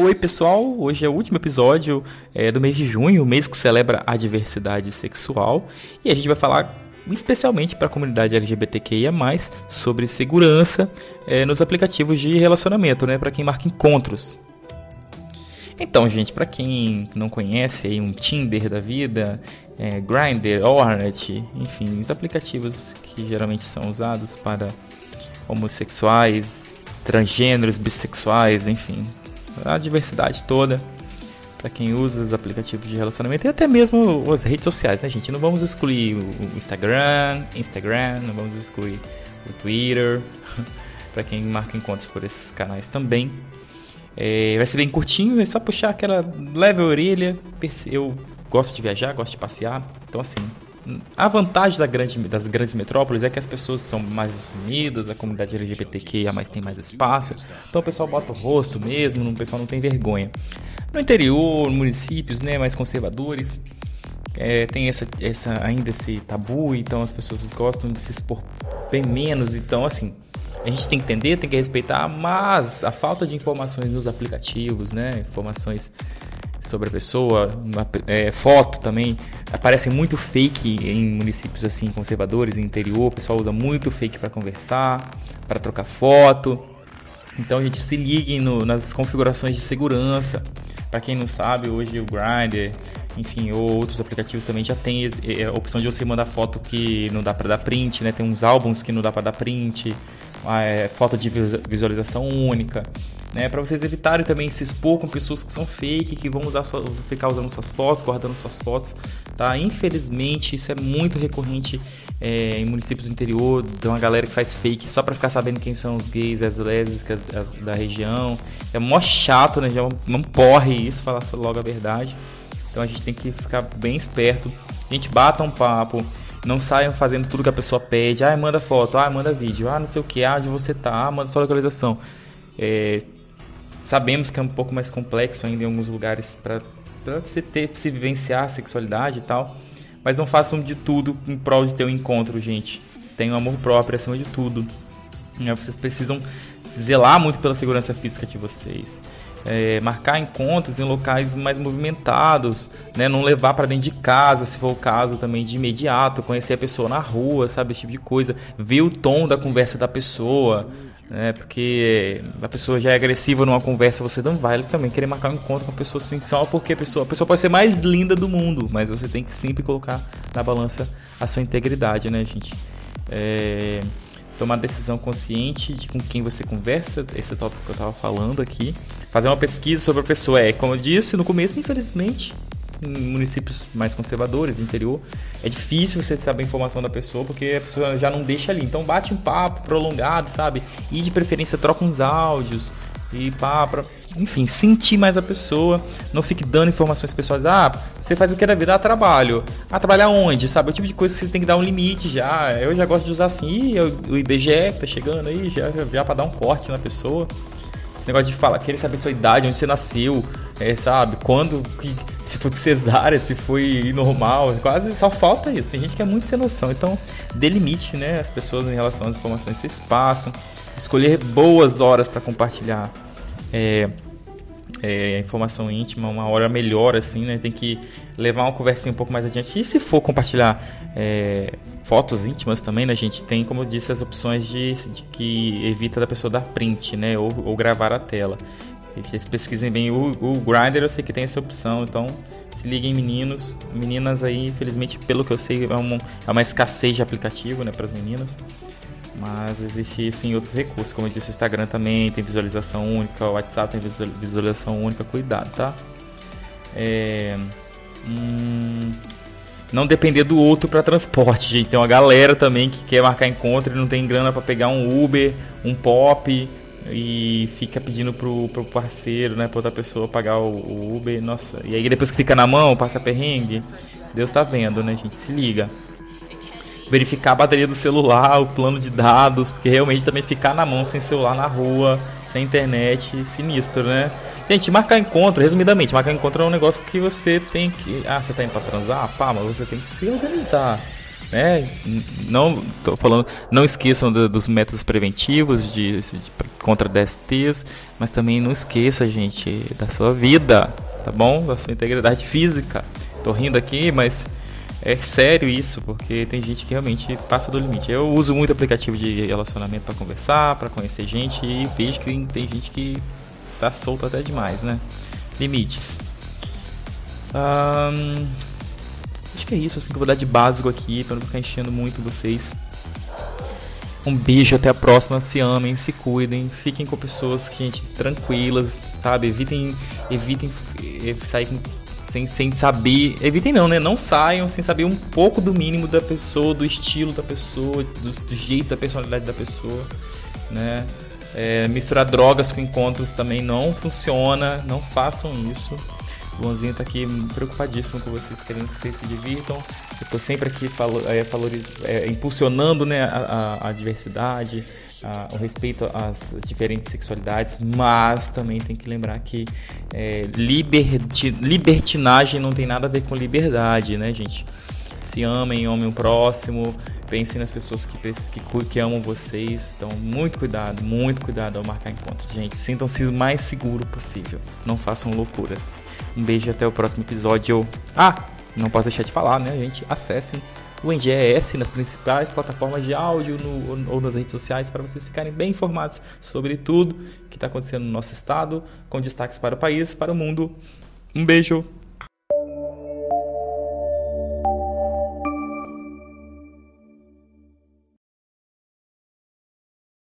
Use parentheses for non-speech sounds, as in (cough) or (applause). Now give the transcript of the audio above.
Oi, pessoal! Hoje é o último episódio é, do mês de junho, o mês que celebra a diversidade sexual, e a gente vai falar especialmente para a comunidade LGBTQIA+, sobre segurança é, nos aplicativos de relacionamento, né, para quem marca encontros. Então, gente, para quem não conhece aí um Tinder da vida, é, Grindr, Hornet, enfim, os aplicativos que geralmente são usados para homossexuais, transgêneros, bissexuais, enfim, a diversidade toda para quem usa os aplicativos de relacionamento e até mesmo as redes sociais, né, gente? Não vamos excluir o Instagram, Instagram, não vamos excluir o Twitter, (laughs) para quem marca encontros por esses canais também. É, vai ser bem curtinho, é só puxar aquela leve orelha. Eu gosto de viajar, gosto de passear, então assim, a vantagem da grande, das grandes metrópoles é que as pessoas são mais assumidas, a comunidade LGBTQIA mais tem mais espaço, então o pessoal bota o rosto mesmo, o pessoal não tem vergonha. No interior, municípios né, mais conservadores, é, tem essa, essa, ainda esse tabu, então as pessoas gostam de se expor bem menos, então assim, a gente tem que entender, tem que respeitar, mas a falta de informações nos aplicativos, né, informações sobre a pessoa, uma, é, foto também. Aparece muito fake em municípios assim conservadores, interior. O pessoal usa muito fake para conversar, para trocar foto. Então a gente se ligue no, nas configurações de segurança. Para quem não sabe, hoje o Grindr, enfim, ou outros aplicativos também já tem é, a opção de você mandar foto que não dá para dar print, né? Tem uns álbuns que não dá para dar print, é, foto de visualização única né? Para vocês evitarem também se expor com pessoas que são fake, que vão usar sua, ficar usando suas fotos, guardando suas fotos, tá? Infelizmente, isso é muito recorrente é, em municípios do interior, de uma galera que faz fake só para ficar sabendo quem são os gays, as lésbicas as, da região. É mó chato, né? Já não porre isso, falar logo a verdade. Então a gente tem que ficar bem esperto. A gente bata um papo, não saiam fazendo tudo que a pessoa pede. Ah, manda foto, ah, manda vídeo, ah, não sei o que, ah, onde você tá, ah, manda sua localização. É, Sabemos que é um pouco mais complexo ainda em alguns lugares para se ter, se vivenciar a sexualidade e tal. Mas não façam de tudo em prol de ter um encontro, gente. Tenham amor próprio acima de tudo. Né, vocês precisam zelar muito pela segurança física de vocês. É, marcar encontros em locais mais movimentados, né? não levar para dentro de casa, se for o caso também de imediato, conhecer a pessoa na rua, sabe, esse tipo de coisa, ver o tom da conversa da pessoa, né? Porque a pessoa já é agressiva numa conversa, você não vai também querer marcar um encontro com a pessoa assim, só porque a pessoa, a pessoa pode ser mais linda do mundo, mas você tem que sempre colocar na balança a sua integridade, né, gente? É, tomar decisão consciente de com quem você conversa, esse tópico que eu estava falando aqui, fazer uma pesquisa sobre a pessoa. É, como eu disse no começo, infelizmente, em municípios mais conservadores, interior, é difícil você saber a informação da pessoa porque a pessoa já não deixa ali. Então bate um papo prolongado, sabe? E de preferência troca uns áudios e pá, pra, enfim, sentir mais a pessoa, não fique dando informações pessoais. Ah, você faz o que da vida? Ah, trabalho. Ah, trabalhar onde? Sabe? O tipo de coisa que você tem que dar um limite já. Eu já gosto de usar assim, o IBGE tá chegando aí, já, já pra dar um corte na pessoa. Esse negócio de falar, querer saber sua idade, onde você nasceu, é, sabe? Quando, que, se foi cesárea, se foi normal, quase só falta isso. Tem gente que é muito sem noção. Então, dê limite, né? As pessoas em relação às informações que vocês passam. Escolher boas horas para compartilhar é, é, informação íntima, uma hora melhor, assim, né? Tem que levar uma conversinha um pouco mais adiante. E se for compartilhar é, fotos íntimas também, né, gente? Tem, como eu disse, as opções de, de que evita da pessoa dar print, né? Ou, ou gravar a tela. Vocês pesquisem bem o, o Grindr, eu sei que tem essa opção, então se liguem meninos, meninas aí, infelizmente, pelo que eu sei, é, um, é uma escassez de aplicativo, né, para as meninas. Mas existe isso em outros recursos, como eu disse, o Instagram também tem visualização única, o WhatsApp tem visualização única, cuidado, tá? É, hum, não depender do outro para transporte, gente. Tem uma galera também que quer marcar encontro e não tem grana para pegar um Uber, um Pop, e fica pedindo pro, pro parceiro, né, pra outra pessoa pagar o, o, Uber, nossa, e aí depois que fica na mão, passa perrengue, Deus tá vendo, né, gente, se liga. Verificar a bateria do celular, o plano de dados, porque realmente também ficar na mão sem celular na rua, sem internet, sinistro, né? Gente, marcar encontro, resumidamente, marcar encontro é um negócio que você tem que. Ah, você tá indo pra transar? Pá, mas você tem que se organizar. Né? Não tô falando, não esqueçam do, dos métodos preventivos de, de, contra DSTs, mas também não esqueça, gente, da sua vida, tá bom? Da sua integridade física. Tô rindo aqui, mas é sério isso, porque tem gente que realmente passa do limite. Eu uso muito aplicativo de relacionamento para conversar, para conhecer gente e vejo que tem gente que tá solto até demais, né? Limites. Um, que é isso, assim que eu vou dar de básico aqui, para não ficar enchendo muito vocês. Um beijo, até a próxima. Se amem, se cuidem, fiquem com pessoas que gente tranquilas, sabe? Evitem, evitem eh, sair sem, sem saber. Evitem não, né? Não saiam sem saber um pouco do mínimo da pessoa, do estilo da pessoa, do, do jeito da personalidade da pessoa, né? É, misturar drogas com encontros também não funciona. Não façam isso. Luanzinho tá aqui preocupadíssimo com vocês, querendo que vocês se divirtam. Eu tô sempre aqui falo, é, é, impulsionando né, a, a, a diversidade, a, o respeito às diferentes sexualidades, mas também tem que lembrar que é, liberti, libertinagem não tem nada a ver com liberdade, né, gente? Se amem, amem o próximo, pensem nas pessoas que, que, que amam vocês. Então, muito cuidado, muito cuidado ao marcar encontros, gente. Sintam-se o mais seguro possível. Não façam loucuras. Um beijo até o próximo episódio. Ah, não posso deixar de falar, né, gente? Acessem o NGES nas principais plataformas de áudio no, ou nas redes sociais para vocês ficarem bem informados sobre tudo que está acontecendo no nosso estado, com destaques para o país, para o mundo. Um beijo!